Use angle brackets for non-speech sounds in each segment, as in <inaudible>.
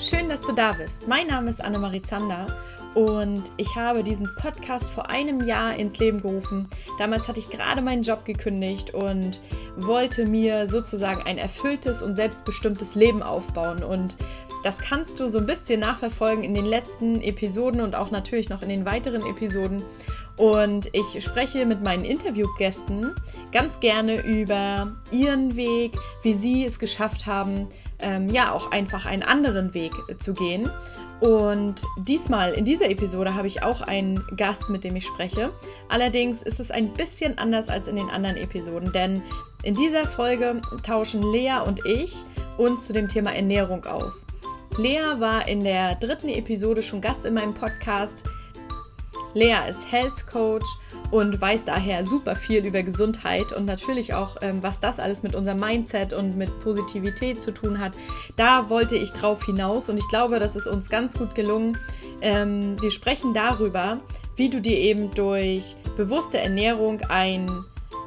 schön, dass du da bist. Mein Name ist Annemarie Zander und ich habe diesen Podcast vor einem Jahr ins Leben gerufen. Damals hatte ich gerade meinen Job gekündigt und wollte mir sozusagen ein erfülltes und selbstbestimmtes Leben aufbauen. Und das kannst du so ein bisschen nachverfolgen in den letzten Episoden und auch natürlich noch in den weiteren Episoden. Und ich spreche mit meinen Interviewgästen ganz gerne über ihren Weg, wie sie es geschafft haben, ähm, ja auch einfach einen anderen Weg zu gehen. Und diesmal in dieser Episode habe ich auch einen Gast, mit dem ich spreche. Allerdings ist es ein bisschen anders als in den anderen Episoden, denn in dieser Folge tauschen Lea und ich uns zu dem Thema Ernährung aus. Lea war in der dritten Episode schon Gast in meinem Podcast. Lea ist Health Coach und weiß daher super viel über Gesundheit und natürlich auch, ähm, was das alles mit unserem Mindset und mit Positivität zu tun hat. Da wollte ich drauf hinaus und ich glaube, das ist uns ganz gut gelungen. Ähm, wir sprechen darüber, wie du dir eben durch bewusste Ernährung ein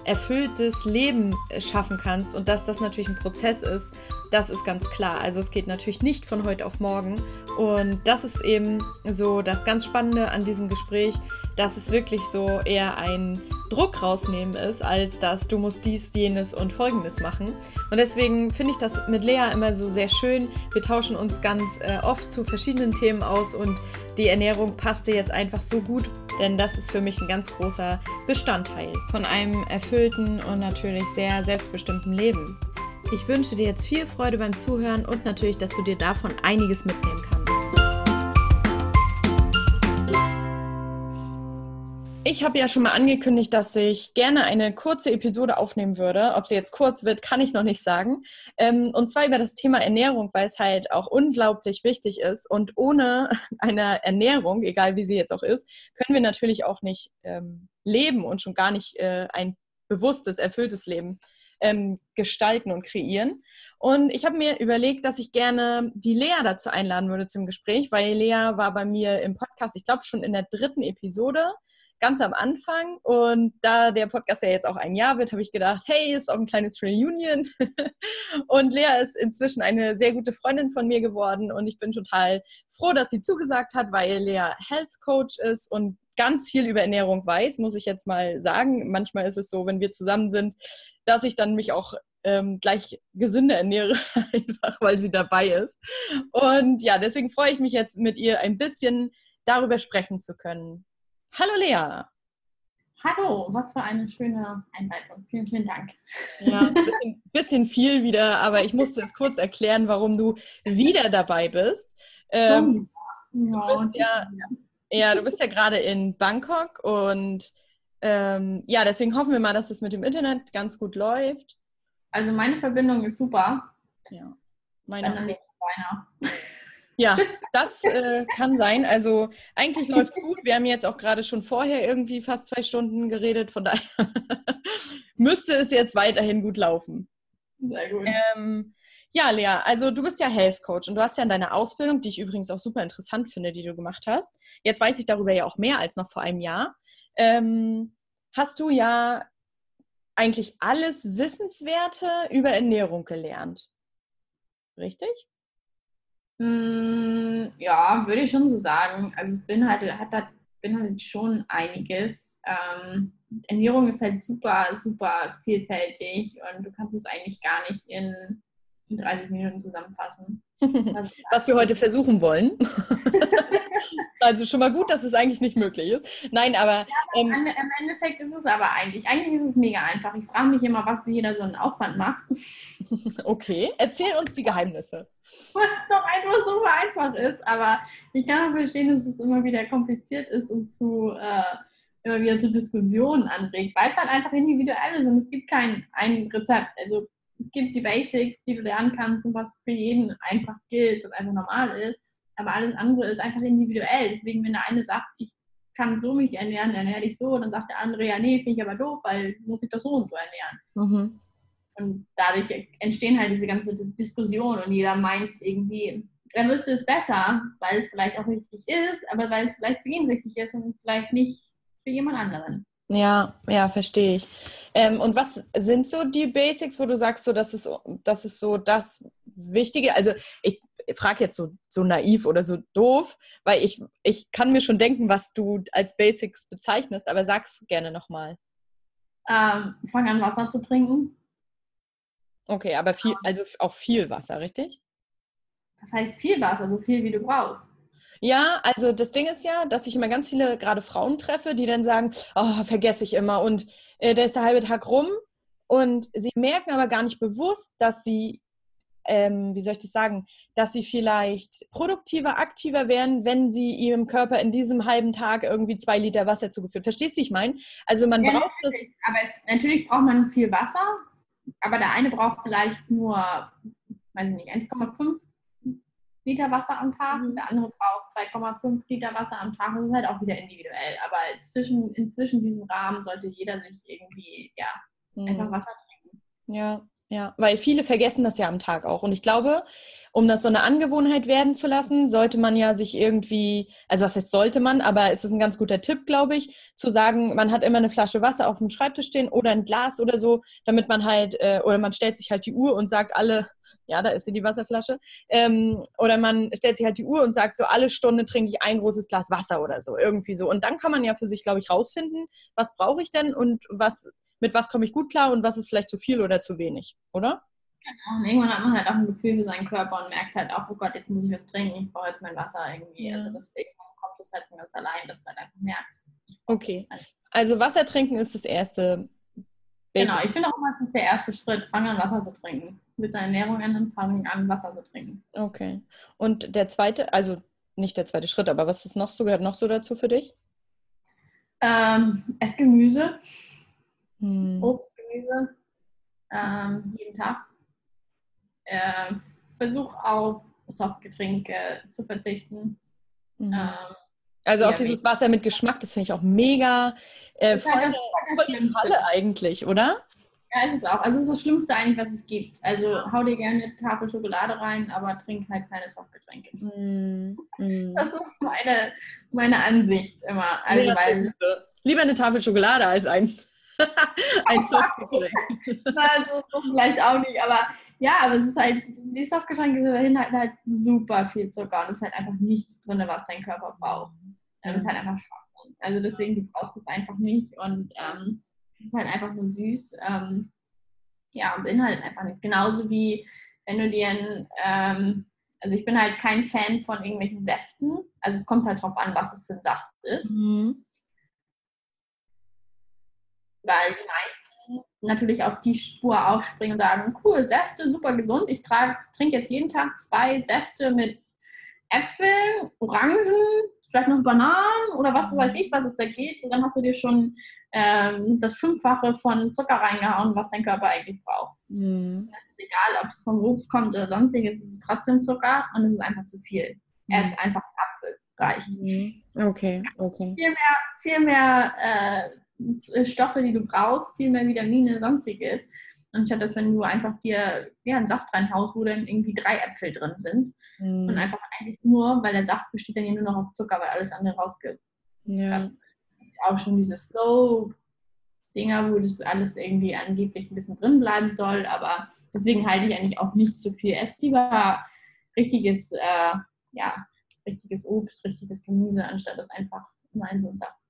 erfülltes Leben schaffen kannst und dass das natürlich ein Prozess ist, das ist ganz klar. Also es geht natürlich nicht von heute auf morgen und das ist eben so das ganz Spannende an diesem Gespräch, dass es wirklich so eher ein Druck rausnehmen ist, als dass du musst dies, jenes und folgendes machen. Und deswegen finde ich das mit Lea immer so sehr schön. Wir tauschen uns ganz äh, oft zu verschiedenen Themen aus und die Ernährung passte jetzt einfach so gut, denn das ist für mich ein ganz großer Bestandteil von einem erfüllten und natürlich sehr selbstbestimmten Leben. Ich wünsche dir jetzt viel Freude beim Zuhören und natürlich, dass du dir davon einiges mitnehmen kannst. Ich habe ja schon mal angekündigt, dass ich gerne eine kurze Episode aufnehmen würde. Ob sie jetzt kurz wird, kann ich noch nicht sagen. Ähm, und zwar über das Thema Ernährung, weil es halt auch unglaublich wichtig ist. Und ohne <laughs> eine Ernährung, egal wie sie jetzt auch ist, können wir natürlich auch nicht ähm, leben und schon gar nicht äh, ein bewusstes, erfülltes Leben ähm, gestalten und kreieren. Und ich habe mir überlegt, dass ich gerne die Lea dazu einladen würde zum Gespräch, weil Lea war bei mir im Podcast, ich glaube schon in der dritten Episode ganz am Anfang. Und da der Podcast ja jetzt auch ein Jahr wird, habe ich gedacht, hey, ist auch ein kleines Reunion. <laughs> und Lea ist inzwischen eine sehr gute Freundin von mir geworden. Und ich bin total froh, dass sie zugesagt hat, weil Lea Health Coach ist und ganz viel über Ernährung weiß, muss ich jetzt mal sagen. Manchmal ist es so, wenn wir zusammen sind, dass ich dann mich auch ähm, gleich gesünder ernähre, <laughs> einfach weil sie dabei ist. Und ja, deswegen freue ich mich jetzt mit ihr ein bisschen darüber sprechen zu können. Hallo Lea. Hallo, was für eine schöne Einleitung. Vielen, vielen Dank. Ja, ein bisschen, bisschen viel wieder, aber ich musste es kurz erklären, warum du wieder dabei bist. Ähm, ja, du bist ja, ja, du bist ja gerade in Bangkok und ähm, ja, deswegen hoffen wir mal, dass es mit dem Internet ganz gut läuft. Also meine Verbindung ist super. Ja, meine auch. Nicht ja, das äh, kann sein. Also eigentlich läuft es gut. Wir haben jetzt auch gerade schon vorher irgendwie fast zwei Stunden geredet. Von daher <laughs> müsste es jetzt weiterhin gut laufen. Sehr gut. Ähm, ja, Lea, also du bist ja Health Coach und du hast ja in deiner Ausbildung, die ich übrigens auch super interessant finde, die du gemacht hast. Jetzt weiß ich darüber ja auch mehr als noch vor einem Jahr. Ähm, hast du ja eigentlich alles Wissenswerte über Ernährung gelernt. Richtig? Mm, ja, würde ich schon so sagen. Also es beinhaltet, hat da beinhaltet schon einiges. Ähm, Ernährung ist halt super, super vielfältig und du kannst es eigentlich gar nicht in, in 30 Minuten zusammenfassen. Was wir heute versuchen wollen. <laughs> also schon mal gut, dass es eigentlich nicht möglich ist. Nein, aber. Ja, ähm, Im Endeffekt ist es aber eigentlich, eigentlich ist es mega einfach. Ich frage mich immer, was jeder so einen Aufwand macht. <laughs> Okay, erzähl uns die Geheimnisse. <laughs> Was doch einfach super einfach ist, aber ich kann auch verstehen, dass es immer wieder kompliziert ist und zu. Äh, immer wieder zu Diskussionen anregt, weil es halt einfach individuell ist und es gibt kein ein Rezept. Also es gibt die Basics, die du lernen kannst und was für jeden einfach gilt, was einfach normal ist. Aber alles andere ist einfach individuell. Deswegen, wenn der eine sagt, ich kann so mich ernähren, ernähre dich so, dann sagt der andere, ja, nee, finde ich aber doof, weil muss ich das so und so ernähren. Mhm. Und dadurch entstehen halt diese ganze Diskussion und jeder meint irgendwie, er wüsste es besser, weil es vielleicht auch richtig ist, aber weil es vielleicht für ihn richtig ist und vielleicht nicht für jemand anderen. Ja, ja, verstehe ich. Ähm, und was sind so die Basics, wo du sagst, so, das ist, das ist so das Wichtige? Also ich, frage jetzt so, so naiv oder so doof, weil ich, ich kann mir schon denken, was du als Basics bezeichnest, aber sag's gerne nochmal. Ähm, fang an, Wasser zu trinken. Okay, aber viel, also auch viel Wasser, richtig? Das heißt viel Wasser, so viel wie du brauchst. Ja, also das Ding ist ja, dass ich immer ganz viele gerade Frauen treffe, die dann sagen, oh, vergesse ich immer und äh, da ist der halbe Tag rum und sie merken aber gar nicht bewusst, dass sie, ähm, wie soll ich das sagen, dass sie vielleicht produktiver, aktiver werden, wenn sie ihrem Körper in diesem halben Tag irgendwie zwei Liter Wasser zugeführt. Verstehst du, wie ich meine? Also man ja, braucht das. Aber natürlich braucht man viel Wasser, aber der eine braucht vielleicht nur, weiß ich nicht, 1,5 Liter Wasser am Tag und mhm. der andere braucht 2,5 Liter Wasser am Tag. Das ist halt auch wieder individuell. Aber zwischen, inzwischen diesem Rahmen sollte jeder sich irgendwie, ja, mhm. einfach Wasser trinken. Ja, ja, weil viele vergessen das ja am Tag auch. Und ich glaube, um das so eine Angewohnheit werden zu lassen, sollte man ja sich irgendwie, also was heißt sollte man, aber es ist ein ganz guter Tipp, glaube ich, zu sagen, man hat immer eine Flasche Wasser auf dem Schreibtisch stehen oder ein Glas oder so, damit man halt, äh, oder man stellt sich halt die Uhr und sagt alle ja, da ist sie die Wasserflasche. Ähm, oder man stellt sich halt die Uhr und sagt, so alle Stunde trinke ich ein großes Glas Wasser oder so, irgendwie so. Und dann kann man ja für sich, glaube ich, rausfinden, was brauche ich denn und was, mit was komme ich gut klar und was ist vielleicht zu viel oder zu wenig, oder? Genau, und irgendwann hat man halt auch ein Gefühl für seinen Körper und merkt halt auch, oh Gott, jetzt muss ich was trinken, ich brauche jetzt mein Wasser irgendwie. Ja. Also das, irgendwann kommt es halt von ganz allein, dass du halt einfach merkst. Okay, also Wasser trinken ist das erste Genau, ich finde auch immer, das ist der erste Schritt. Fang an, Wasser zu trinken. Mit seiner Ernährung ändern, fang an, Wasser zu trinken. Okay. Und der zweite, also nicht der zweite Schritt, aber was ist noch so, gehört noch so dazu für dich? Ähm, ess Gemüse. Hm. Obst, Gemüse. Ähm, jeden Tag. Ähm, versuch auf Softgetränke zu verzichten. Mhm. Ähm, also auch dieses Wasser mit Geschmack, das finde ich auch mega äh, voll, halt das, voll Falle eigentlich, oder? Ja, es ist auch. Also es ist das Schlimmste eigentlich, was es gibt. Also hau dir gerne eine Tafel Schokolade rein, aber trink halt keine Softgetränke. Mm, mm. Das ist meine, meine Ansicht immer. Also, nee, weil, Lieber eine Tafel Schokolade als ein, <laughs> ein Softgetränk. <laughs> also, so vielleicht auch nicht, aber ja, aber es ist halt, die Softgetränke beinhalten halt super viel Zucker und es ist halt einfach nichts drin, was dein Körper braucht. Das ist halt einfach Schwachsinn. Also deswegen, du brauchst es einfach nicht und ähm, es ist halt einfach nur süß. Ähm, ja, und beinhaltet einfach nichts. Genauso wie wenn du dir ein, ähm, also ich bin halt kein Fan von irgendwelchen Säften. Also es kommt halt drauf an, was es für ein Saft ist. Mhm. Weil die meisten natürlich auf die Spur aufspringen und sagen, cool, Säfte, super gesund. Ich trinke jetzt jeden Tag zwei Säfte mit Äpfeln, Orangen, vielleicht noch Bananen oder was weiß ich, was es da geht. Und dann hast du dir schon ähm, das Fünffache von Zucker reingehauen, was dein Körper eigentlich braucht. Mhm. Egal, ob es vom Obst kommt oder sonstiges, es ist trotzdem Zucker und es ist einfach zu viel. Mhm. Er ist einfach Apfel, reicht. Mhm. Okay, okay. Viel mehr, viel mehr äh, Stoffe, die du brauchst, viel mehr Vitamine, sonstiges. Anstatt dass wenn du einfach dir ja, einen Saft reinhaust, wo dann irgendwie drei Äpfel drin sind. Mhm. Und einfach eigentlich nur, weil der Saft besteht dann ja nur noch auf Zucker, weil alles andere rausgibt. Ja. auch schon diese Slow-Dinger, wo das alles irgendwie angeblich ein bisschen drin bleiben soll. Aber deswegen halte ich eigentlich auch nicht so viel. Esst lieber richtiges, äh, ja, richtiges Obst, richtiges Gemüse, anstatt das einfach immer in so einen Saft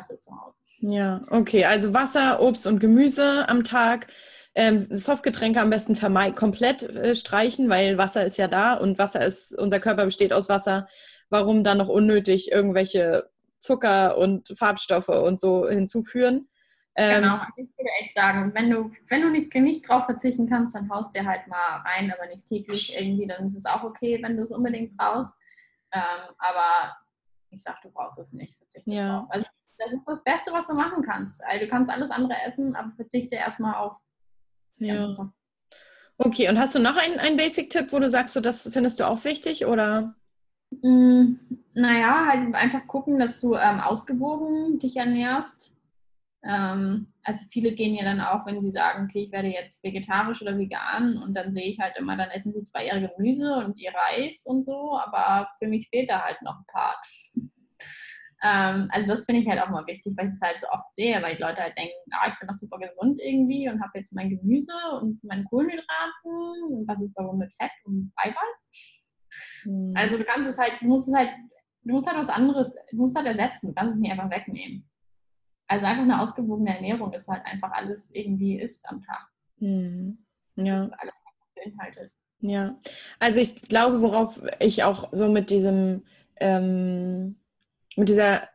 zu hauen. Ja, okay. Also Wasser, Obst und Gemüse am Tag ähm, Softgetränke am besten komplett äh, streichen, weil Wasser ist ja da und Wasser ist, unser Körper besteht aus Wasser. Warum dann noch unnötig irgendwelche Zucker und Farbstoffe und so hinzuführen? Ähm, genau, ich würde echt sagen, wenn du, wenn du nicht, nicht drauf verzichten kannst, dann haust dir halt mal rein, aber nicht täglich irgendwie, dann ist es auch okay, wenn du es unbedingt brauchst. Ähm, aber ich sag, du brauchst es nicht, verzichte ja. Also das ist das Beste, was du machen kannst. Also, du kannst alles andere essen, aber verzichte erstmal auf ja. Okay, und hast du noch einen, einen Basic-Tipp, wo du sagst, so, das findest du auch wichtig oder? Mm, naja, halt einfach gucken, dass du ähm, ausgewogen dich ernährst. Ähm, also viele gehen ja dann auch, wenn sie sagen, okay, ich werde jetzt vegetarisch oder vegan und dann sehe ich halt immer, dann essen sie zwar ihr Gemüse und ihr Reis und so, aber für mich fehlt da halt noch ein Part. Ähm, also das finde ich halt auch mal wichtig, weil ich es halt so oft sehe, weil die Leute halt denken, ah, ich bin doch super gesund irgendwie und habe jetzt mein Gemüse und meine Kohlenhydraten und was ist warum mit Fett und Eiweiß. Mhm. Also du kannst es halt, du musst es halt, du musst halt was anderes, du musst halt ersetzen, du kannst es nicht einfach wegnehmen. Also einfach eine ausgewogene Ernährung ist halt einfach alles irgendwie ist am Tag. Mhm. Ja. Das ist alles beinhaltet. Ja, also ich glaube, worauf ich auch so mit diesem, ähm, mit dieser,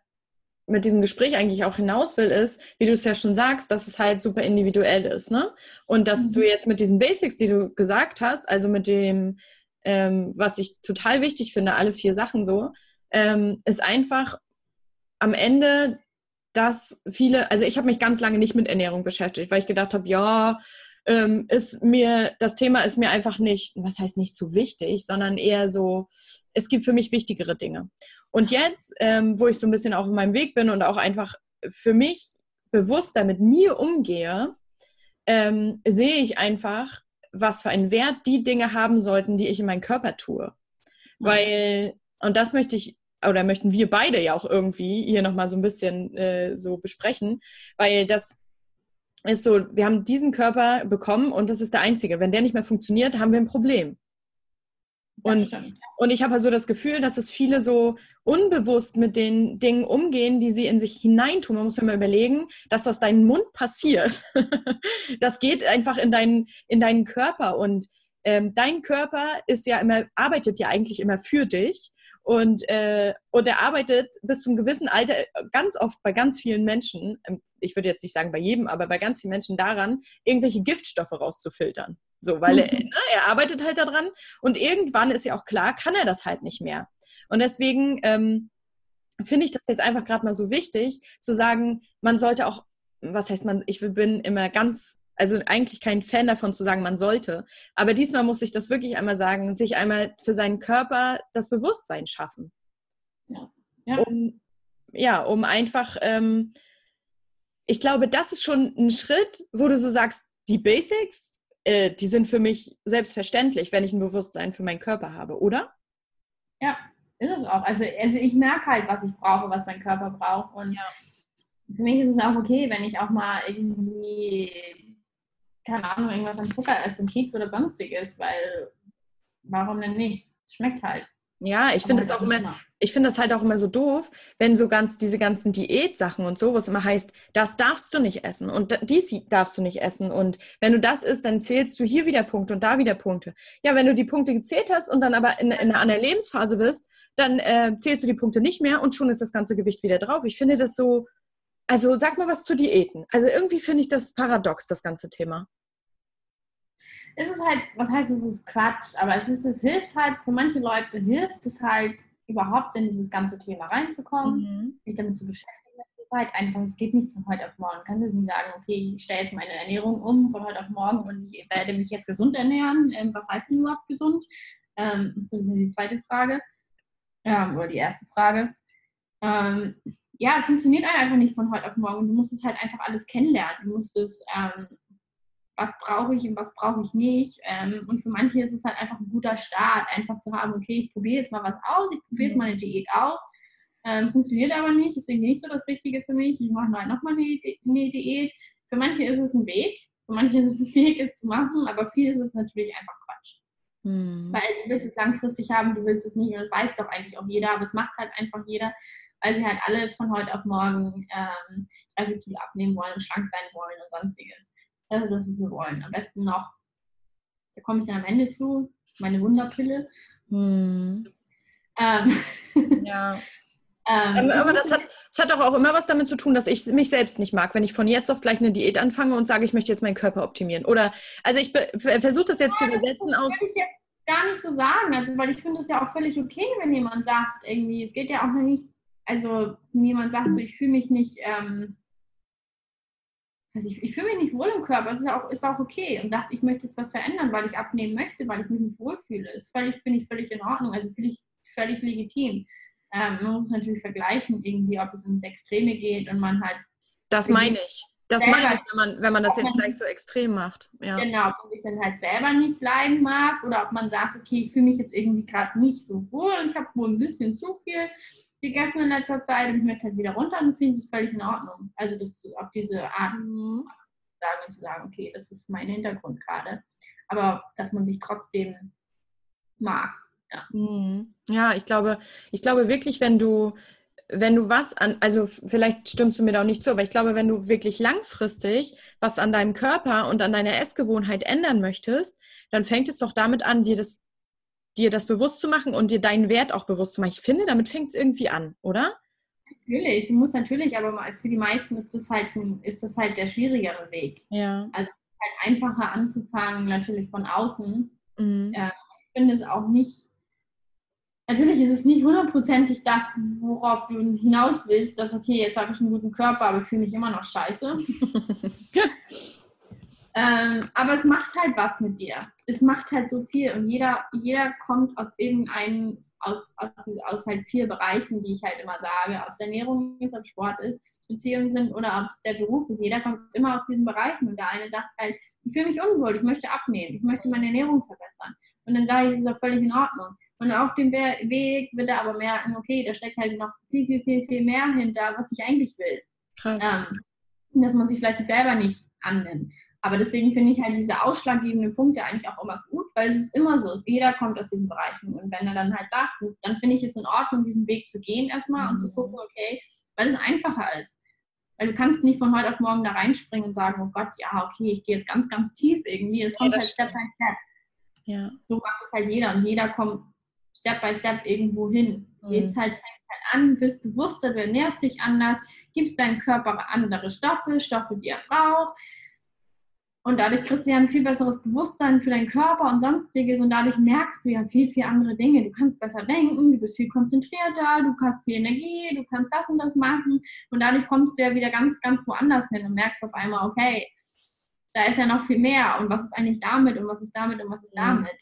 mit diesem Gespräch eigentlich auch hinaus will, ist, wie du es ja schon sagst, dass es halt super individuell ist, ne? Und dass mhm. du jetzt mit diesen Basics, die du gesagt hast, also mit dem, ähm, was ich total wichtig finde, alle vier Sachen so, ähm, ist einfach am Ende, dass viele, also ich habe mich ganz lange nicht mit Ernährung beschäftigt, weil ich gedacht habe, ja, ähm, ist mir, das Thema ist mir einfach nicht, was heißt nicht zu wichtig, sondern eher so, es gibt für mich wichtigere Dinge. Und jetzt, ähm, wo ich so ein bisschen auch in meinem Weg bin und auch einfach für mich bewusster mit mir umgehe, ähm, sehe ich einfach, was für einen Wert die Dinge haben sollten, die ich in meinen Körper tue. Weil, und das möchte ich, oder möchten wir beide ja auch irgendwie hier nochmal so ein bisschen äh, so besprechen, weil das ist so, wir haben diesen Körper bekommen und das ist der einzige. Wenn der nicht mehr funktioniert, haben wir ein Problem. Und, und ich habe also das Gefühl, dass es viele so unbewusst mit den Dingen umgehen, die sie in sich hineintun. Man muss immer überlegen, dass was deinem Mund passiert, <laughs> das geht einfach in deinen, in deinen Körper. Und ähm, dein Körper ist ja immer, arbeitet ja eigentlich immer für dich. Und, äh, und er arbeitet bis zum gewissen Alter äh, ganz oft bei ganz vielen Menschen, ähm, ich würde jetzt nicht sagen bei jedem, aber bei ganz vielen Menschen daran, irgendwelche Giftstoffe rauszufiltern. So, weil er, ne, er arbeitet halt daran und irgendwann ist ja auch klar, kann er das halt nicht mehr. Und deswegen ähm, finde ich das jetzt einfach gerade mal so wichtig, zu sagen, man sollte auch, was heißt man, ich bin immer ganz also eigentlich kein Fan davon zu sagen, man sollte. Aber diesmal muss ich das wirklich einmal sagen, sich einmal für seinen Körper das Bewusstsein schaffen. Ja. ja. Um, ja, um einfach, ähm, ich glaube, das ist schon ein Schritt, wo du so sagst, die Basics, äh, die sind für mich selbstverständlich, wenn ich ein Bewusstsein für meinen Körper habe, oder? Ja, ist es auch. Also, also ich merke halt, was ich brauche, was mein Körper braucht. Und ja. für mich ist es auch okay, wenn ich auch mal irgendwie keine Ahnung, irgendwas an Zucker essen, Keks oder sonstiges, weil warum denn nicht? Schmeckt halt. Ja, ich finde das auch immer, ich finde das halt auch immer so doof, wenn so ganz diese ganzen Diätsachen und so, was immer heißt, das darfst du nicht essen und dies darfst du nicht essen und wenn du das isst, dann zählst du hier wieder Punkte und da wieder Punkte. Ja, wenn du die Punkte gezählt hast und dann aber in, in einer Lebensphase bist, dann äh, zählst du die Punkte nicht mehr und schon ist das ganze Gewicht wieder drauf. Ich finde das so, also sag mal was zu Diäten. Also irgendwie finde ich das paradox, das ganze Thema ist es halt, was heißt es ist Quatsch, aber es ist, es hilft halt, für manche Leute hilft es halt überhaupt in dieses ganze Thema reinzukommen, mhm. mich damit zu beschäftigen. Es ist halt einfach, es geht nicht von heute auf morgen. Du kannst jetzt nicht sagen, okay, ich stelle jetzt meine Ernährung um von heute auf morgen und ich werde mich jetzt gesund ernähren. Ähm, was heißt denn überhaupt gesund? Ähm, das ist die zweite Frage. Ähm, oder die erste Frage. Ja, es funktioniert einfach nicht von heute auf morgen. Du musst es halt einfach alles kennenlernen. Du musst es was brauche ich und was brauche ich nicht. Ähm, und für manche ist es halt einfach ein guter Start, einfach zu haben, okay, ich probiere jetzt mal was aus, ich probiere jetzt mal eine Diät aus. Ähm, funktioniert aber nicht, ist irgendwie nicht so das Richtige für mich. Ich mache nochmal eine, eine Diät. Für manche ist es ein Weg, für manche ist es ein <laughs> Weg, es zu machen, aber viel ist es natürlich einfach Quatsch. Hm. Weil du willst es langfristig haben, du willst es nicht und das weiß doch eigentlich auch jeder, aber es macht halt einfach jeder, weil sie halt alle von heute auf morgen ähm, also die abnehmen wollen, schlank sein wollen und sonstiges. Das ist das, was wir wollen. Am besten noch, da komme ich dann am Ende zu, meine Wunderpille. Hm. Ähm. Ja. <laughs> Ähm, aber das hat, das hat doch auch immer was damit zu tun, dass ich mich selbst nicht mag, wenn ich von jetzt auf gleich eine Diät anfange und sage, ich möchte jetzt meinen Körper optimieren. Oder, also ich versuche das jetzt ja, zu übersetzen auf. Das will ich jetzt gar nicht so sagen, also weil ich finde es ja auch völlig okay, wenn jemand sagt, irgendwie, es geht ja auch noch nicht, also wenn jemand sagt, so ich fühle mich nicht ähm, das heißt, ich, ich fühle mich nicht wohl im Körper, das ist auch, ist auch okay und sagt, ich möchte jetzt was verändern, weil ich abnehmen möchte, weil ich mich nicht wohlfühle. Ist völlig, finde ich völlig in Ordnung, also finde ich völlig legitim. Ähm, man muss es natürlich vergleichen, irgendwie, ob es ins Extreme geht und man halt. Das meine ich. Das meine ich, wenn man, wenn man das jetzt gleich so extrem macht. Ja. Genau, ob man sich dann halt selber nicht leiden mag oder ob man sagt, okay, ich fühle mich jetzt irgendwie gerade nicht so wohl, ich habe wohl ein bisschen zu viel gegessen in letzter Zeit und ich möchte halt wieder runter und finde ich es völlig in Ordnung. Also das auf diese Art mhm. sagen zu sagen, okay, das ist mein Hintergrund gerade. Aber dass man sich trotzdem mag. Ja, mhm. ja ich, glaube, ich glaube wirklich, wenn du, wenn du was an, also vielleicht stimmst du mir da auch nicht zu, aber ich glaube, wenn du wirklich langfristig was an deinem Körper und an deiner Essgewohnheit ändern möchtest, dann fängt es doch damit an, dir das, dir das bewusst zu machen und dir deinen Wert auch bewusst zu machen. Ich finde, damit fängt es irgendwie an, oder? Natürlich, du musst natürlich, aber für die meisten ist das halt, ein, ist das halt der schwierigere Weg. Ja. Also halt einfacher anzufangen, natürlich von außen. Mhm. Äh, ich finde es auch nicht, natürlich ist es nicht hundertprozentig das, worauf du hinaus willst, dass, okay, jetzt habe ich einen guten Körper, aber ich fühle mich immer noch scheiße. <laughs> ähm, aber es macht halt was mit dir. Es macht halt so viel und jeder, jeder kommt aus irgendeinem aus, aus, aus halt vier Bereichen, die ich halt immer sage, ob es Ernährung ist, ob Sport ist, Beziehungen sind oder ob es der Beruf ist. Jeder kommt immer auf diesen Bereichen und der eine sagt halt, ich fühle mich unwohl, ich möchte abnehmen, ich möchte meine Ernährung verbessern. Und dann sage ich, ist das völlig in Ordnung. Und auf dem Weg wird er aber merken, okay, da steckt halt noch viel, viel, viel, viel mehr hinter, was ich eigentlich will. Krass. Ähm, dass man sich vielleicht selber nicht annimmt. Aber deswegen finde ich halt diese ausschlaggebenden Punkte eigentlich auch immer gut, weil es ist immer so, jeder kommt aus diesen Bereichen. Und wenn er dann halt sagt, dann finde ich es in Ordnung, diesen Weg zu gehen erstmal mhm. und zu mhm. gucken, okay, weil es einfacher ist. Weil du kannst nicht von heute auf morgen da reinspringen und sagen, oh Gott, ja, okay, ich gehe jetzt ganz, ganz tief irgendwie. Es kommt ja, halt Step by Step. Ja. So macht es halt jeder und jeder kommt Step by Step irgendwo hin. Mhm. Gehst halt, halt an, bist bewusster, du ernährst dich anders, gibst deinem Körper andere Stoffe, Stoffe, die er braucht und dadurch kriegst du ja ein viel besseres Bewusstsein für deinen Körper und sonstiges und dadurch merkst du ja viel, viel andere Dinge. Du kannst besser denken, du bist viel konzentrierter, du hast viel Energie, du kannst das und das machen und dadurch kommst du ja wieder ganz, ganz woanders hin und merkst auf einmal, okay, da ist ja noch viel mehr und was ist eigentlich damit und was ist damit und was ist damit.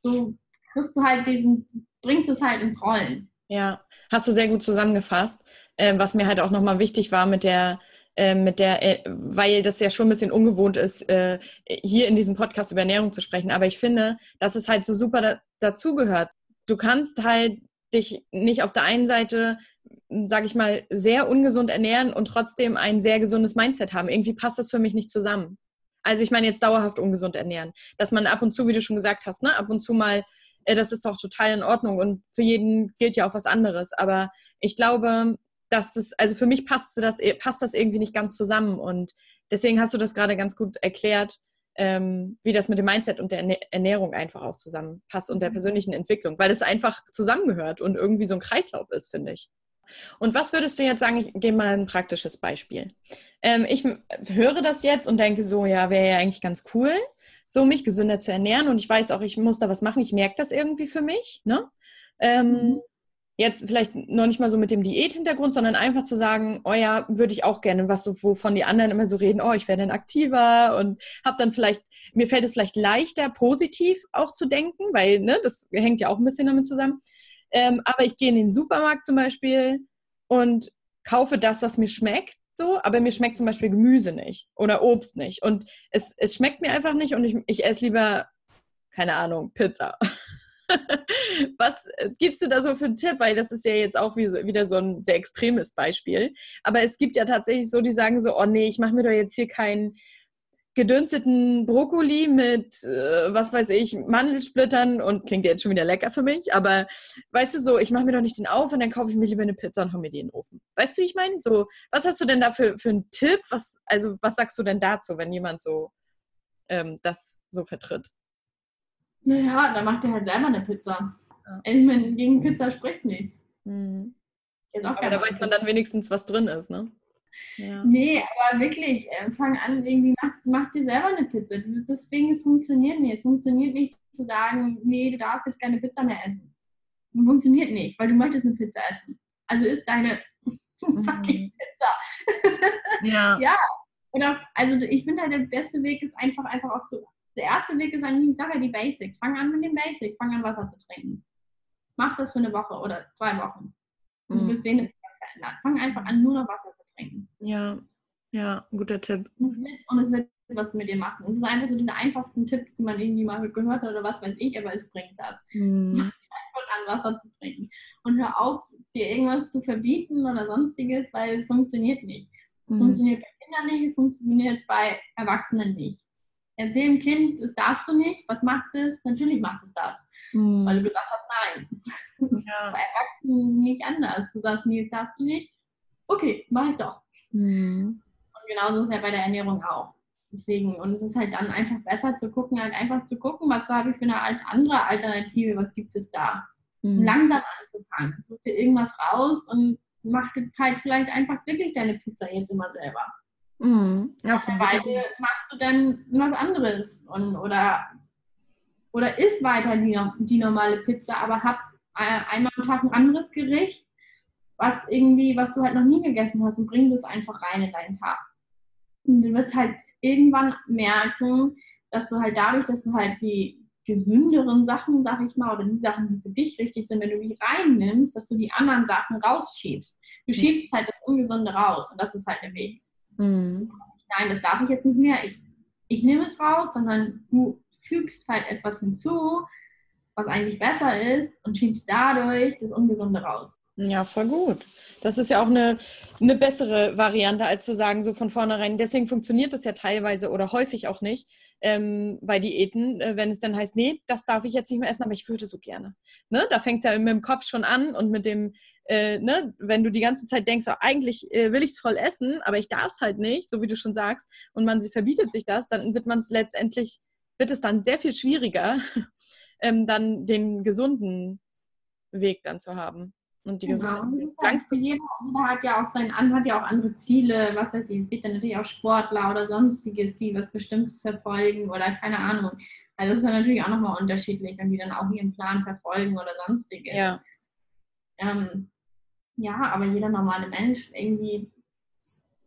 So kriegst du halt diesen, bringst es halt ins Rollen. Ja, hast du sehr gut zusammengefasst. Äh, was mir halt auch nochmal wichtig war mit der äh, mit der, äh, weil das ja schon ein bisschen ungewohnt ist, äh, hier in diesem Podcast über Ernährung zu sprechen. Aber ich finde, dass es halt so super da, dazugehört. Du kannst halt dich nicht auf der einen Seite, sage ich mal, sehr ungesund ernähren und trotzdem ein sehr gesundes Mindset haben. Irgendwie passt das für mich nicht zusammen. Also ich meine jetzt dauerhaft ungesund ernähren. Dass man ab und zu, wie du schon gesagt hast, ne, ab und zu mal, äh, das ist doch total in Ordnung und für jeden gilt ja auch was anderes. Aber ich glaube, dass es, also für mich passt das, passt das irgendwie nicht ganz zusammen. Und deswegen hast du das gerade ganz gut erklärt, ähm, wie das mit dem Mindset und der Ernährung einfach auch zusammenpasst und der mhm. persönlichen Entwicklung, weil es einfach zusammengehört und irgendwie so ein Kreislauf ist, finde ich. Und was würdest du jetzt sagen? Ich gebe mal ein praktisches Beispiel. Ähm, ich höre das jetzt und denke so, ja, wäre ja eigentlich ganz cool, so mich gesünder zu ernähren. Und ich weiß auch, ich muss da was machen. Ich merke das irgendwie für mich. Ne? Ähm, mhm jetzt vielleicht noch nicht mal so mit dem Diät-Hintergrund, sondern einfach zu sagen, oh ja, würde ich auch gerne, was so, wovon die anderen immer so reden, oh, ich werde dann aktiver und habe dann vielleicht, mir fällt es vielleicht leichter, positiv auch zu denken, weil, ne, das hängt ja auch ein bisschen damit zusammen. Ähm, aber ich gehe in den Supermarkt zum Beispiel und kaufe das, was mir schmeckt, so, aber mir schmeckt zum Beispiel Gemüse nicht oder Obst nicht. Und es, es schmeckt mir einfach nicht und ich, ich esse lieber, keine Ahnung, Pizza. <laughs> <laughs> Was äh, gibst du da so für einen Tipp? Weil das ist ja jetzt auch wieder so ein sehr extremes Beispiel. Aber es gibt ja tatsächlich so, die sagen so, oh nee, ich mache mir doch jetzt hier keinen gedünsteten Brokkoli mit, äh, was weiß ich, Mandelsplittern und klingt jetzt schon wieder lecker für mich, aber weißt du so, ich mache mir doch nicht den auf und dann kaufe ich mir lieber eine Pizza und hau mir die in den Ofen. Weißt du, wie ich meine? So, was hast du denn da für, für einen Tipp? Was, also, was sagst du denn dazu, wenn jemand so ähm, das so vertritt? Naja, dann macht er halt selber eine Pizza. Ja. Ich meine, gegen Pizza spricht nichts. Mhm. Aber da weiß man dann wenigstens, was drin ist, ne? Ja. Nee, aber wirklich, äh, fang an, irgendwie mach, mach dir selber eine Pizza. Deswegen, es funktioniert nicht. Es funktioniert nicht zu sagen, nee, du darfst jetzt keine Pizza mehr essen. Funktioniert nicht, weil du möchtest eine Pizza essen. Also isst deine <laughs> mhm. fucking Pizza. ja. <laughs> ja. Und auch, also ich finde halt, der beste Weg ist einfach, einfach auch zu der erste Weg ist eigentlich, ich sage ja die Basics. Fang an mit den Basics. Fang an, Wasser zu trinken. Mach das für eine Woche oder zwei Wochen. Und du mhm. wirst sehen, dass sich das verändert. Fang einfach an, nur noch Wasser zu trinken. Ja, ja, guter Tipp. Und es wird, und es wird was mit dir machen. Es ist einfach so diese einfachsten Tipps, die man irgendwie mal gehört hat oder was weiß ich, aber es bringt das. Mhm. <laughs> Einfach an, Wasser zu trinken. Und hör auf, dir irgendwas zu verbieten oder sonstiges, weil es funktioniert nicht. Es mhm. funktioniert bei Kindern nicht, es funktioniert bei Erwachsenen nicht. Erzähl dem Kind, das darfst du nicht, was macht es? Natürlich macht es das. Mhm. Weil du gesagt hast, nein. <laughs> Ja. Bei Erwachsenen nicht anders. Du sagst, nee, das darfst du nicht. Okay, mach ich doch. Mhm. Und genauso ist es ja bei der Ernährung auch. Deswegen, und es ist halt dann einfach besser zu gucken, halt einfach zu gucken, was habe ich für eine andere Alternative, was gibt es da. Mhm. Langsam anzufangen. Such dir irgendwas raus und mach halt vielleicht einfach wirklich deine Pizza jetzt immer selber. Mhm. Ja, Weile machst du dann was anderes und, oder, oder isst weiter die, die normale Pizza, aber hab einmal am Tag ein anderes Gericht, was irgendwie, was du halt noch nie gegessen hast und bring das einfach rein in deinen Tag. Und du wirst halt irgendwann merken, dass du halt dadurch, dass du halt die gesünderen Sachen, sag ich mal, oder die Sachen, die für dich richtig sind, wenn du die reinnimmst, dass du die anderen Sachen rausschiebst. Du schiebst halt das Ungesunde raus und das ist halt der Weg. Mhm. Nein, das darf ich jetzt nicht mehr. Ich, ich nehme es raus, sondern du fügst halt etwas hinzu, was eigentlich besser ist und schiebst dadurch das Ungesunde raus. Ja, voll gut. Das ist ja auch eine, eine bessere Variante, als zu sagen, so von vornherein. Deswegen funktioniert das ja teilweise oder häufig auch nicht ähm, bei Diäten, äh, wenn es dann heißt, nee, das darf ich jetzt nicht mehr essen, aber ich würde so gerne. Ne? Da fängt es ja mit dem Kopf schon an und mit dem, äh, ne? wenn du die ganze Zeit denkst, oh, eigentlich äh, will ich es voll essen, aber ich darf es halt nicht, so wie du schon sagst, und man verbietet sich das, dann wird man es letztendlich, wird es dann sehr viel schwieriger, <laughs> ähm, dann den gesunden Weg dann zu haben. Und die genau. gesunde halt jeder, jeder, hat ja auch sein, hat ja auch andere Ziele, was weiß ich, es gibt ja natürlich auch Sportler oder sonstiges, die was Bestimmtes verfolgen oder keine Ahnung. Also das ist ja natürlich auch nochmal unterschiedlich, wenn die dann auch ihren Plan verfolgen oder sonstiges. Ja. Ähm, ja, aber jeder normale Mensch irgendwie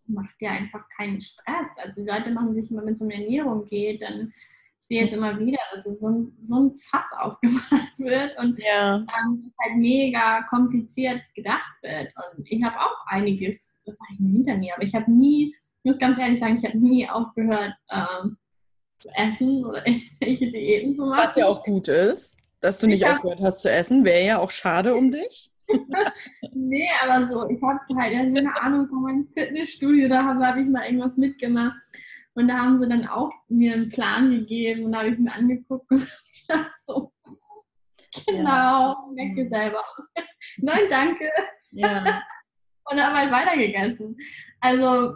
macht ja einfach keinen Stress. Also die Leute machen sich immer, wenn es um Ernährung geht, dann sehe es immer wieder, dass es so ein, so ein Fass <laughs> aufgemacht wird und ja. ähm, halt mega kompliziert gedacht wird. Und ich habe auch einiges hinter mir, aber ich habe nie, ich muss ganz ehrlich sagen, ich habe nie aufgehört ähm, zu essen oder <laughs> irgendwelche Diäten zu machen. Was ja auch gut ist, dass du nicht hab, aufgehört hast zu essen, wäre ja auch schade um dich. <laughs> nee, aber so, ich habe halt, keine Ahnung, von meinem Fitnessstudio, da habe hab ich mal irgendwas mitgemacht. Und da haben sie dann auch mir einen Plan gegeben und da habe ich mir angeguckt und <laughs> so, genau, merke ja. selber. <laughs> Nein, danke. Ja. <laughs> und dann halt weitergegessen. Also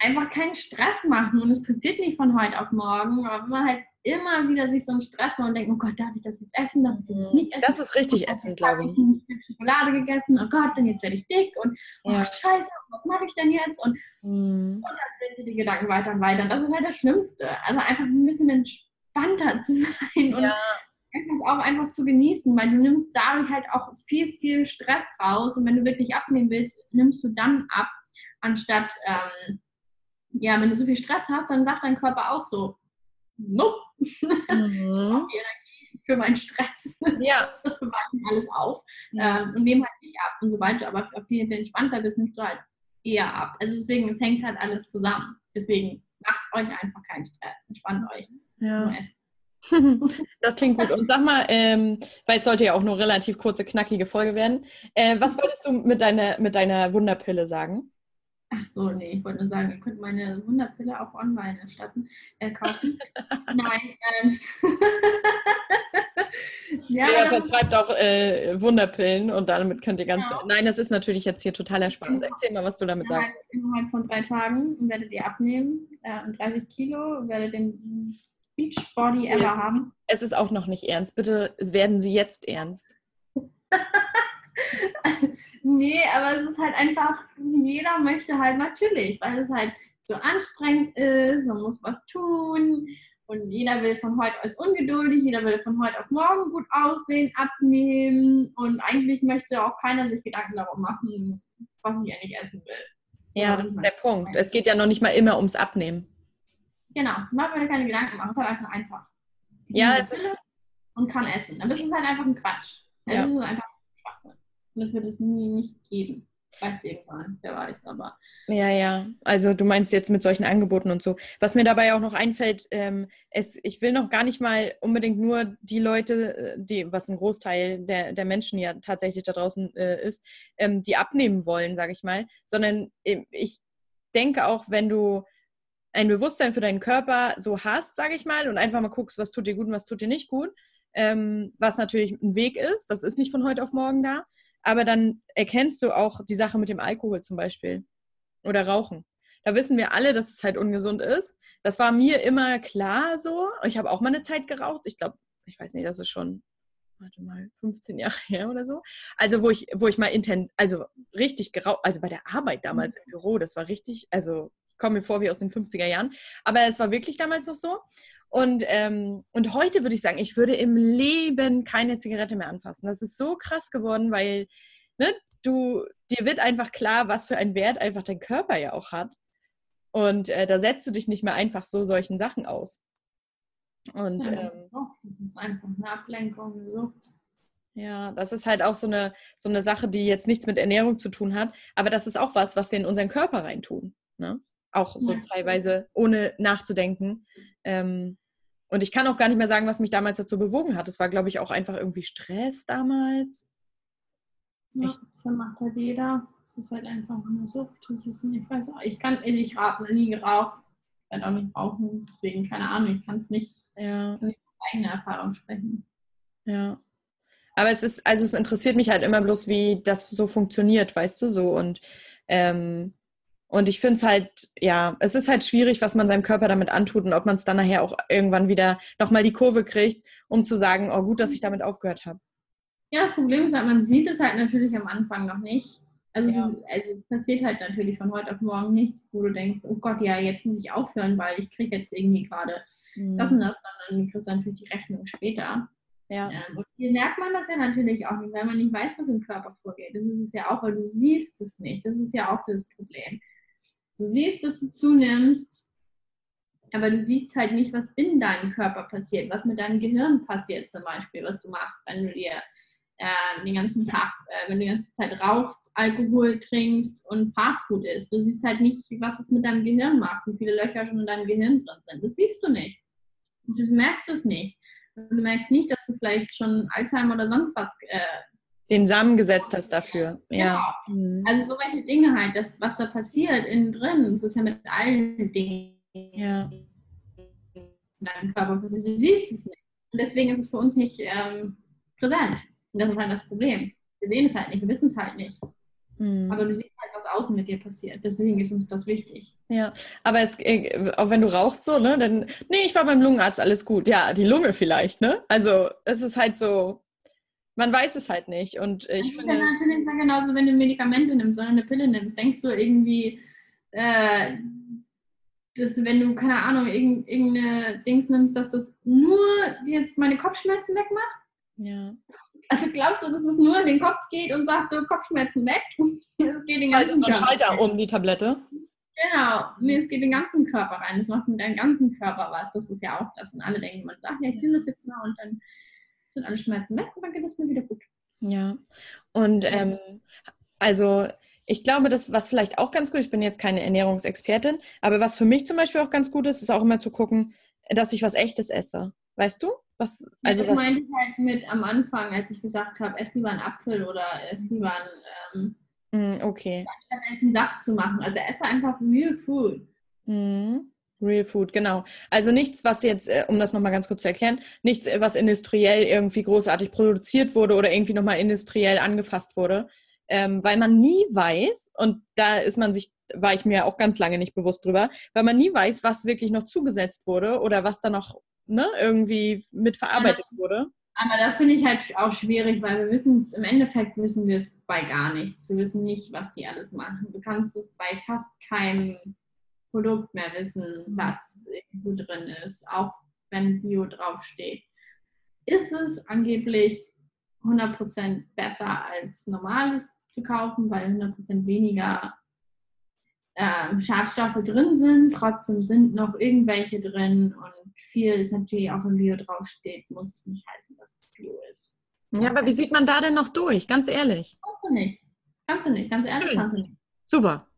einfach keinen Stress machen und es passiert nicht von heute auf morgen, aber wenn man halt immer wieder sich so einen Stress macht und denkt, oh Gott, darf ich das jetzt essen, darf ich das jetzt nicht essen? Das ist richtig ätzend, glaube ich. Ich habe Schokolade gegessen, oh Gott, dann jetzt werde ich dick und oh ja. scheiße, was mache ich denn jetzt? Und, mhm. und dann drehen sich die Gedanken weiter und weiter und das ist halt das Schlimmste. Also einfach ein bisschen entspannter <laughs> zu sein und ja. einfach auch einfach zu genießen, weil du nimmst dadurch halt auch viel, viel Stress raus und wenn du wirklich abnehmen willst, nimmst du dann ab, anstatt, ähm, ja, wenn du so viel Stress hast, dann sagt dein Körper auch so, nope, mhm. <laughs> für meinen Stress. Ja. <laughs> Das bewahrt alles auf ja. ähm, und nehme halt nicht ab. Und sobald du aber viel, viel entspannter bist, nimmst du halt eher ab. Also deswegen, es hängt halt alles zusammen. Deswegen macht euch einfach keinen Stress. Entspannt euch. Ja. <laughs> Das klingt gut. Und sag mal, ähm, weil es sollte ja auch nur relativ kurze, knackige Folge werden. Äh, was wolltest du mit deiner, mit deiner Wunderpille sagen? Ach so, nee, ich wollte nur sagen, ihr könnt meine Wunderpille auch online erstatten, äh, kaufen. <laughs> Nein. Ähm. <laughs> ja, ja vertreibt auch äh, Wunderpillen und damit könnt ihr ganz. Genau. Nein, das ist natürlich jetzt hier totaler Spaß. Erzähl mal, was du damit sagst. Innerhalb von drei Tagen werdet ihr abnehmen, äh, 30 Kilo, werdet den Beachbody ever yes. haben. Es ist auch noch nicht ernst. Bitte werden Sie jetzt ernst. <laughs> <laughs> nee, aber es ist halt einfach, jeder möchte halt natürlich, weil es halt so anstrengend ist, man muss was tun und jeder will von heute aus ungeduldig, jeder will von heute auf morgen gut aussehen, abnehmen und eigentlich möchte auch keiner sich Gedanken darum machen, was ich eigentlich essen will. Ja, das ist der Punkt. Es geht ja noch nicht mal immer ums Abnehmen. Genau, man mir keine Gedanken machen, es ist halt einfach einfach. ja, es ist und kann essen. Aber es ist halt einfach ein Quatsch. Es ja. ist einfach und es wird es nie nicht geben. Vielleicht irgendwann, wer weiß, aber. Ja, ja. Also du meinst jetzt mit solchen Angeboten und so. Was mir dabei auch noch einfällt, ähm, es, ich will noch gar nicht mal unbedingt nur die Leute, äh, die, was ein Großteil der, der Menschen ja tatsächlich da draußen äh, ist, ähm, die abnehmen wollen, sage ich mal, sondern ich denke auch, wenn du ein Bewusstsein für deinen Körper so hast, sage ich mal, und einfach mal guckst, was tut dir gut und was tut dir nicht gut, ähm, was natürlich ein Weg ist, das ist nicht von heute auf morgen da, aber dann erkennst du auch die Sache mit dem Alkohol zum Beispiel oder Rauchen. Da wissen wir alle, dass es halt ungesund ist. Das war mir immer klar so. Ich habe auch mal eine Zeit geraucht. Ich glaube, ich weiß nicht, das ist schon, warte mal, 15 Jahre <laughs> her oder so. Also wo ich, wo ich mal intens, also richtig geraucht, also bei der Arbeit damals im Büro, das war richtig, also komme mir vor wie aus den 50er Jahren. Aber es war wirklich damals noch so. Und, ähm, und heute würde ich sagen, ich würde im Leben keine Zigarette mehr anfassen. Das ist so krass geworden, weil ne, du, dir wird einfach klar, was für einen Wert einfach dein Körper ja auch hat. Und äh, da setzt du dich nicht mehr einfach so solchen Sachen aus. Und, ähm, das ist einfach eine Ablenkung, eine Sucht. Ja, das ist halt auch so eine, so eine Sache, die jetzt nichts mit Ernährung zu tun hat. Aber das ist auch was, was wir in unseren Körper reintun. Ne? Auch so ja. teilweise ohne nachzudenken. Ähm, und ich kann auch gar nicht mehr sagen, was mich damals dazu bewogen hat. Es war, glaube ich, auch einfach irgendwie Stress damals. Ja, ich, das macht halt jeder. Es ist halt einfach eine Sucht. Das ist, ich weiß auch, ich kann, ich habe nie geraucht. Ich werde auch nicht rauchen, deswegen keine Ahnung. Ich kann es nicht, ja. nicht eigene Erfahrung sprechen. Ja. Aber es ist, also es interessiert mich halt immer bloß, wie das so funktioniert, weißt du so. Und ähm, und ich finde es halt, ja, es ist halt schwierig, was man seinem Körper damit antut und ob man es dann nachher auch irgendwann wieder nochmal die Kurve kriegt, um zu sagen, oh gut, dass ich damit aufgehört habe. Ja, das Problem ist halt, man sieht es halt natürlich am Anfang noch nicht. Also, ja. das, also passiert halt natürlich von heute auf morgen nichts, wo du denkst, oh Gott, ja, jetzt muss ich aufhören, weil ich kriege jetzt irgendwie gerade mhm. das und das, sondern kriegst du natürlich die Rechnung später. Ja. Ähm, und hier merkt man das ja natürlich auch nicht, weil man nicht weiß, was im Körper vorgeht. Das ist es ja auch, weil du siehst es nicht. Das ist ja auch das Problem. Du siehst, dass du zunimmst, aber du siehst halt nicht, was in deinem Körper passiert, was mit deinem Gehirn passiert zum Beispiel, was du machst, wenn du dir äh, den ganzen Tag, äh, wenn du die ganze Zeit rauchst, Alkohol trinkst und Fastfood isst. Du siehst halt nicht, was es mit deinem Gehirn macht, wie viele Löcher schon in deinem Gehirn drin sind. Das siehst du nicht. Du merkst es nicht. Du merkst nicht, dass du vielleicht schon Alzheimer oder sonst was äh, den Samen gesetzt hast dafür. Ja. Genau. Mhm. Also so welche Dinge halt, das, was da passiert innen drin, das ist ja mit allen Dingen ja. in deinem Körper passiert. Du siehst es nicht. Und deswegen ist es für uns nicht ähm, präsent. Und das ist halt das Problem. Wir sehen es halt nicht, wir wissen es halt nicht. Mhm. Aber du siehst halt, was außen mit dir passiert. Deswegen ist uns das wichtig. Ja, aber es, äh, auch wenn du rauchst so, ne, dann, nee, ich war beim Lungenarzt, alles gut. Ja, die Lunge vielleicht, ne? Also, es ist halt so, man weiß es halt nicht. Und ich das finde. Ist ja natürlich genauso, wenn du Medikamente nimmst, sondern eine Pille nimmst. Denkst du irgendwie, äh, dass wenn du, keine Ahnung, irgendeine Dings nimmst, dass das nur jetzt meine Kopfschmerzen wegmacht? Ja. Also glaubst du, dass es nur in den Kopf geht und sagt so Kopfschmerzen weg? <laughs> Es geht den ganzen so ein Schalter um die Tablette. Genau, nee, es geht den ganzen Körper rein. Es macht mit deinem ganzen Körper was. Das ist ja auch das. Und alle denken, man sagt, ja, ich nehme das jetzt mal und dann sind alle Schmerzen weg und dann geht es mir wieder gut. Ja, und ähm, also ich glaube, das, was vielleicht auch ganz gut ist, ich bin jetzt keine Ernährungsexpertin, aber was für mich zum Beispiel auch ganz gut ist, ist auch immer zu gucken, dass ich was Echtes esse. Weißt du? Was, also ja, was, meinte ich halt mit am Anfang, als ich gesagt habe, ess lieber einen Apfel oder ess lieber einen, ähm, mm, okay. anstatt einen Saft zu machen. Also esse einfach real food. Mhm. Real Food, genau. Also nichts, was jetzt, äh, um das nochmal ganz kurz zu erklären, nichts, äh, was industriell irgendwie großartig produziert wurde oder irgendwie nochmal industriell angefasst wurde, ähm, weil man nie weiß, und da ist man sich, war ich mir auch ganz lange nicht bewusst drüber, weil man nie weiß, was wirklich noch zugesetzt wurde oder was da noch ne, irgendwie mitverarbeitet ja, wurde. Aber das finde ich halt auch schwierig, weil wir wissen es, im Endeffekt wissen wir es bei gar nichts. Wir wissen nicht, was die alles machen. Du kannst es bei fast keinem Produkt mehr wissen, was irgendwo drin ist, auch wenn Bio draufsteht. Ist es angeblich 100% besser als normales zu kaufen, weil 100% weniger äh, Schadstoffe drin sind. Trotzdem sind noch irgendwelche drin und viel ist natürlich auch, wenn Bio draufsteht, muss es nicht heißen, dass es Bio ist. Ja, aber wie sieht man da denn noch durch? Ganz ehrlich. Kannst du nicht. Kannst du nicht. Ganz ehrlich, kannst du nicht. Super.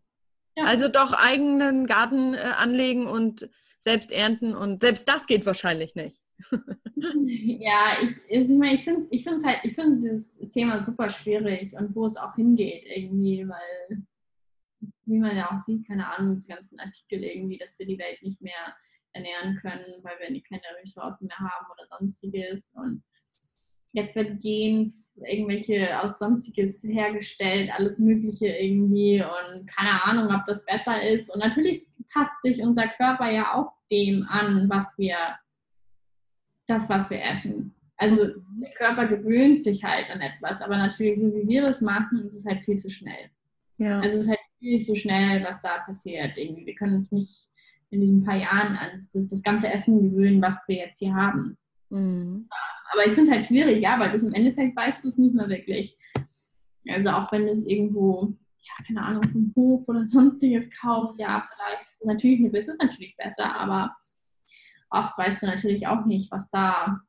Ja. Also doch eigenen Garten äh, anlegen und selbst ernten und selbst das geht wahrscheinlich nicht. <laughs> ja, ich, ich, ich finde ich halt, ich finde dieses Thema super schwierig und wo es auch hingeht irgendwie, weil wie man ja auch sieht, keine Ahnung, die ganzen Artikel irgendwie, dass wir die Welt nicht mehr ernähren können, weil wir keine Ressourcen mehr haben oder sonstiges. Und jetzt wird Gen irgendwelche aus sonstiges hergestellt, alles Mögliche irgendwie und keine Ahnung, ob das besser ist. Und natürlich passt sich unser Körper ja auch dem an, was wir, das, was wir essen. Also der Körper gewöhnt sich halt an etwas, aber natürlich, so wie wir das machen, ist es halt viel zu schnell. Ja. Also es ist halt viel zu schnell, was da passiert. Irgendwie. Wir können uns nicht in diesen paar Jahren an das, das ganze Essen gewöhnen, was wir jetzt hier haben. Mhm. Aber ich finde es halt schwierig, ja, weil bis im Endeffekt weißt du es nicht mehr wirklich. Also auch wenn du es irgendwo, ja, keine Ahnung, vom Hof oder <laughs> sonstiges kaufst, ja, vielleicht ist es natürlich, es ist natürlich besser, aber oft weißt du natürlich auch nicht, was da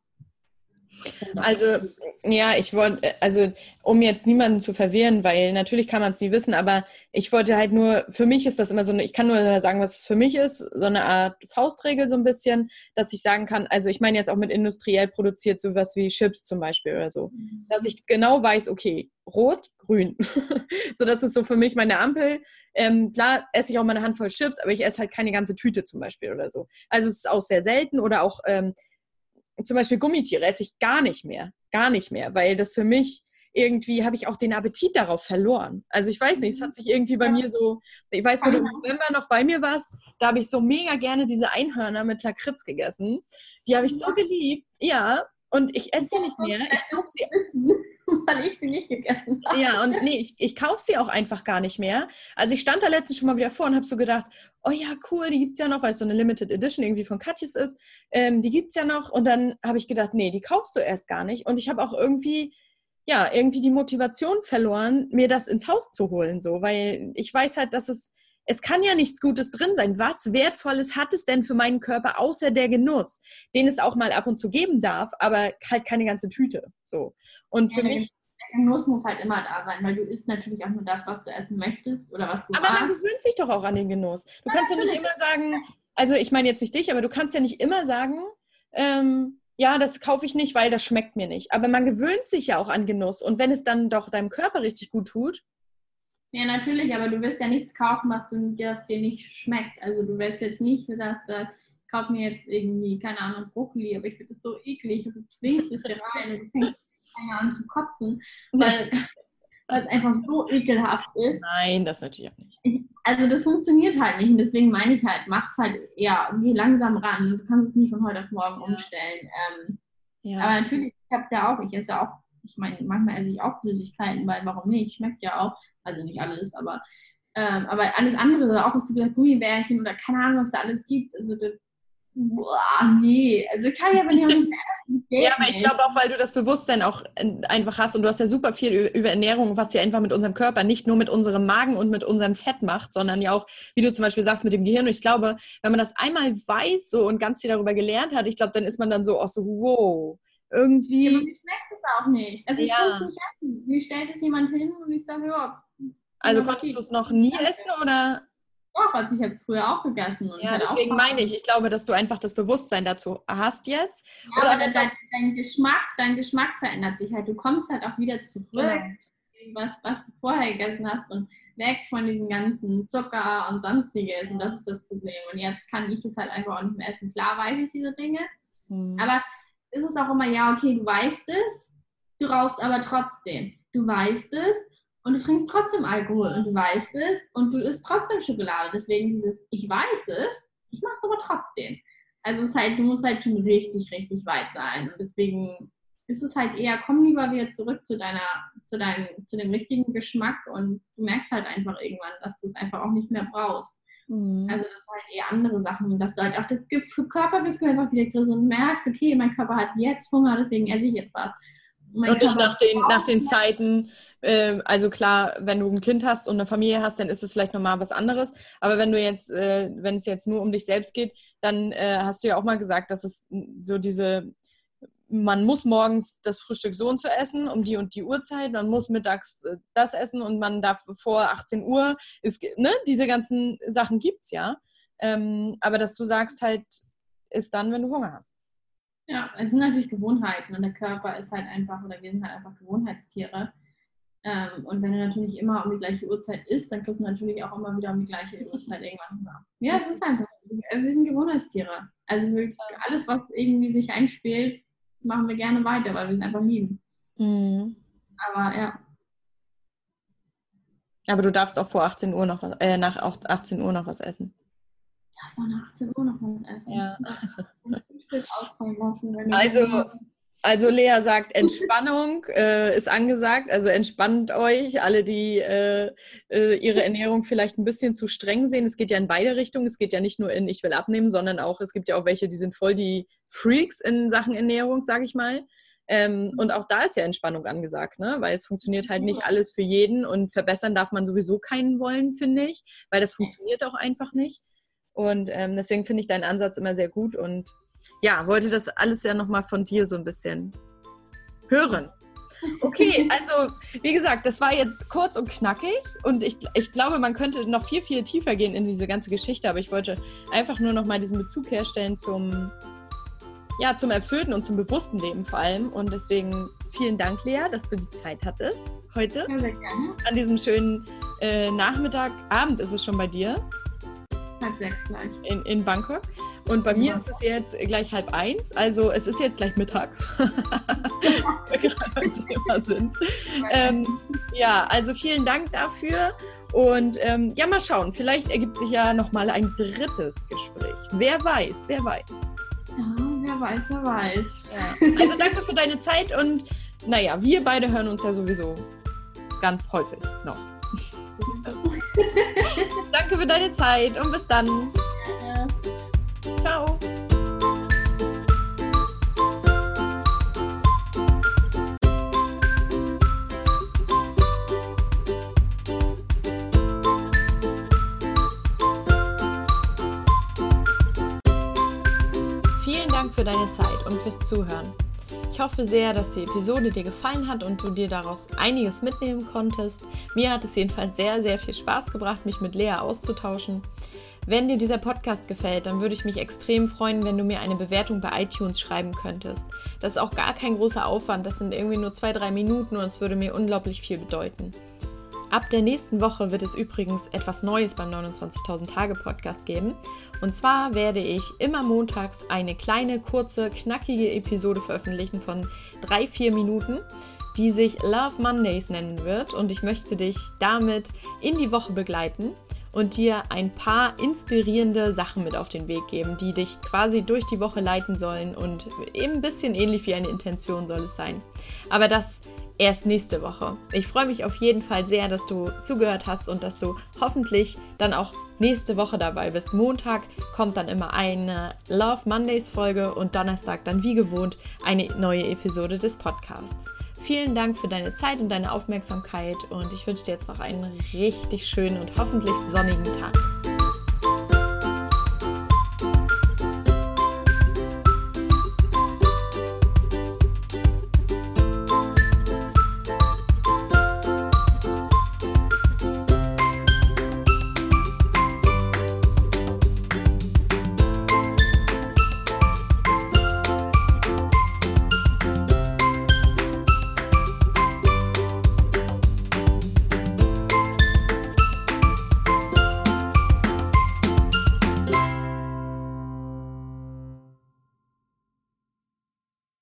also, ja, ich wollte, also um jetzt niemanden zu verwirren, weil natürlich kann man es nie wissen, aber ich wollte halt nur, für mich ist das immer so, eine, ich kann nur sagen, was es für mich ist, so eine Art Faustregel so ein bisschen, dass ich sagen kann, also ich meine jetzt auch mit industriell produziert, sowas wie Chips zum Beispiel oder so, dass ich genau weiß, okay, rot, grün. <laughs> so, das ist so für mich meine Ampel. Ähm, klar esse ich auch mal eine Handvoll Chips, aber ich esse halt keine ganze Tüte zum Beispiel oder so. Also es ist auch sehr selten oder auch ähm, zum Beispiel Gummitiere esse ich gar nicht mehr. Gar nicht mehr, weil das für mich irgendwie habe ich auch den Appetit darauf verloren. Also ich weiß nicht, es hat sich irgendwie bei mir so, ich weiß, wo du im November noch bei mir warst, da habe ich so mega gerne diese Einhörner mit Lakritz gegessen. Die habe ich so geliebt. Ja, und ich esse sie nicht mehr. Ich kaufe sie, <laughs> weil ich sie nicht gegessen <laughs> habe. Ja, und nee, ich, ich kaufe sie auch einfach gar nicht mehr. Also ich stand da letztens schon mal wieder vor und habe so gedacht, oh ja, cool, die gibt es ja noch, weil es so eine Limited Edition irgendwie von Katjes ist. Ähm, die gibt es ja noch. Und dann habe ich gedacht, nee, die kaufst du erst gar nicht. Und ich habe auch irgendwie, ja, irgendwie die Motivation verloren, mir das ins Haus zu holen, so, weil ich weiß halt, dass es es kann ja nichts Gutes drin sein. Was Wertvolles hat es denn für meinen Körper außer der Genuss, den es auch mal ab und zu geben darf, aber halt keine ganze Tüte. So. Und für ja, mich. Der Genuss muss halt immer da sein, weil du isst natürlich auch nur das, was du essen möchtest oder was du Aber magst. man gewöhnt sich doch auch an den Genuss. Du ja, kannst ja nicht immer sagen, also ich meine jetzt nicht dich, aber du kannst ja nicht immer sagen, ähm, ja, das kaufe ich nicht, weil das schmeckt mir nicht. Aber man gewöhnt sich ja auch an Genuss. Und wenn es dann doch deinem Körper richtig gut tut, ja, natürlich, aber du wirst ja nichts kaufen, was du, das dir nicht schmeckt. Also du wirst jetzt nicht gesagt, äh, kauf mir jetzt irgendwie, keine Ahnung, Brokkoli, aber ich finde das so eklig und du zwingst es dir rein und du fängst an zu kotzen, weil, weil es einfach so ekelhaft ist. Nein, das natürlich auch nicht. Also das funktioniert halt nicht und deswegen meine ich halt, mach es halt, ja, geh langsam ran. Du kannst es nicht von heute auf morgen ja. umstellen. Ähm, ja. Aber natürlich, ich habe es ja auch, ich esse auch, ich meine, manchmal esse ich auch Süßigkeiten, weil warum nicht? Schmeckt ja auch also nicht alles, aber, ähm, aber alles andere, auch was du gesagt Gummibärchen oder keine Ahnung, was da alles gibt, also das, boah, nee, also kann ja, wenn ich <laughs> Ja, aber ich glaube auch, weil du das Bewusstsein auch einfach hast und du hast ja super viel über Ernährung, was ja einfach mit unserem Körper, nicht nur mit unserem Magen und mit unserem Fett macht, sondern ja auch, wie du zum Beispiel sagst, mit dem Gehirn. Und ich glaube, wenn man das einmal weiß so und ganz viel darüber gelernt hat, ich glaube, dann ist man dann so auch so, wow, irgendwie. Ja, mir schmeckt es auch nicht. Also ich ja. kann es nicht essen. Wie stellt es jemand hin und ich sage, ja, also konntest du es noch nie essen oder? Doch, als ich jetzt früher auch gegessen. Ja, deswegen meine ich, ich glaube, dass du einfach das Bewusstsein dazu hast jetzt. Ja, oder aber dein, dein, Geschmack, dein Geschmack verändert sich halt. Du kommst halt auch wieder zurück, genau. was, was du vorher gegessen hast und weg von diesem ganzen Zucker und sonstiges. Und das ist das Problem. Und jetzt kann ich es halt einfach auch nicht mehr essen. Klar weiß ich diese Dinge, hm. aber ist es auch immer, ja, okay, du weißt es, du rauchst aber trotzdem. Du weißt es, und du trinkst trotzdem Alkohol und du weißt es und du isst trotzdem Schokolade. Deswegen dieses, ich weiß es, ich mache es aber trotzdem. Also es ist halt, du musst halt schon richtig, richtig weit sein. Und deswegen ist es halt eher, komm lieber wieder zurück zu deiner, zu deinem, zu dem richtigen Geschmack und du merkst halt einfach irgendwann, dass du es einfach auch nicht mehr brauchst. Mhm. Also das sind halt eher andere Sachen, dass du halt auch das Körpergefühl einfach wieder kriegst und merkst, okay, mein Körper hat jetzt Hunger, deswegen esse ich jetzt was. Mein und nicht nach den, nach den Zeiten, äh, also klar, wenn du ein Kind hast und eine Familie hast, dann ist es vielleicht nochmal was anderes. Aber wenn du jetzt, äh, wenn es jetzt nur um dich selbst geht, dann äh, hast du ja auch mal gesagt, dass es so diese, man muss morgens das Frühstück so und so essen, um die und die Uhrzeit, man muss mittags äh, das essen und man darf vor 18 Uhr, ist, ne, diese ganzen Sachen gibt es ja. Ähm, aber dass du sagst halt, ist dann, wenn du Hunger hast. Ja, es sind natürlich Gewohnheiten und der Körper ist halt einfach, oder wir sind halt einfach Gewohnheitstiere. Ähm, und wenn du natürlich immer um die gleiche Uhrzeit isst, dann kriegst du natürlich auch immer wieder um die gleiche Uhrzeit irgendwann Hunger. Ja, es ist einfach so. Wir sind Gewohnheitstiere. Also wirklich alles, was irgendwie sich einspielt, machen wir gerne weiter, weil wir es einfach lieben. Mhm. Aber ja. Aber du darfst auch vor 18 Uhr noch was, äh, nach 18 Uhr noch was essen. Darfst auch nach 18 Uhr noch was essen. Ja. also, also Lea sagt, Entspannung äh, ist angesagt. Also entspannt euch, alle, die äh, äh, ihre Ernährung vielleicht ein bisschen zu streng sehen. Es geht ja in beide Richtungen. Es geht ja nicht nur in ich will abnehmen, sondern auch, es gibt ja auch welche, die sind voll die Freaks in Sachen Ernährung, sage ich mal. Ähm, und auch da ist ja Entspannung angesagt, ne? weil es funktioniert halt nicht alles für jeden und verbessern darf man sowieso keinen wollen, finde ich, weil das funktioniert auch einfach nicht. Und ähm, deswegen finde ich deinen Ansatz immer sehr gut und ja, wollte das alles ja nochmal von dir so ein bisschen hören. Okay, <laughs> also wie gesagt, das war jetzt kurz und knackig und ich, ich glaube, man könnte noch viel, viel tiefer gehen in diese ganze Geschichte, aber ich wollte einfach nur nochmal diesen Bezug herstellen zum ja, zum erfüllten und zum bewussten Leben vor allem. Und deswegen vielen Dank, Lea, dass du die Zeit hattest heute. Sehr gerne. An diesem schönen äh, Nachmittag, Abend ist es schon bei dir. Halb sechs gleich. In, in Bangkok. Und bei mir ist es jetzt gleich halb eins. Also es ist jetzt gleich Mittag. <laughs> Thema sind. Ähm, ja, also vielen Dank dafür. Und ähm, ja, mal schauen. Vielleicht ergibt sich ja nochmal ein drittes Gespräch. Wer weiß, wer weiß. Ja. Wer weiß, wer weiß. Ja. Also danke für deine Zeit und naja, wir beide hören uns ja sowieso ganz häufig noch. <laughs> für deine Zeit und bis dann. Ja. Ciao. für deine Zeit und fürs Zuhören. Ich hoffe sehr, dass die Episode dir gefallen hat und du dir daraus einiges mitnehmen konntest. Mir hat es jedenfalls sehr, sehr viel Spaß gebracht, mich mit Lea auszutauschen. Wenn dir dieser Podcast gefällt, dann würde ich mich extrem freuen, wenn du mir eine Bewertung bei iTunes schreiben könntest. Das ist auch gar kein großer Aufwand, das sind irgendwie nur zwei, drei Minuten und es würde mir unglaublich viel bedeuten. Ab der nächsten Woche wird es übrigens etwas Neues beim 29.000 Tage Podcast geben. Und zwar werde ich immer montags eine kleine, kurze, knackige Episode veröffentlichen von drei, vier Minuten, die sich Love Mondays nennen wird. Und ich möchte dich damit in die Woche begleiten und dir ein paar inspirierende Sachen mit auf den Weg geben, die dich quasi durch die Woche leiten sollen und eben ein bisschen ähnlich wie eine Intention soll es sein. Aber das erst nächste Woche. Ich freue mich auf jeden Fall sehr, dass du zugehört hast und dass du hoffentlich dann auch nächste Woche dabei bist. Montag kommt dann immer eine Love Mondays Folge und Donnerstag dann wie gewohnt eine neue Episode des Podcasts. Vielen Dank für deine Zeit und deine Aufmerksamkeit und ich wünsche dir jetzt noch einen richtig schönen und hoffentlich sonnigen Tag.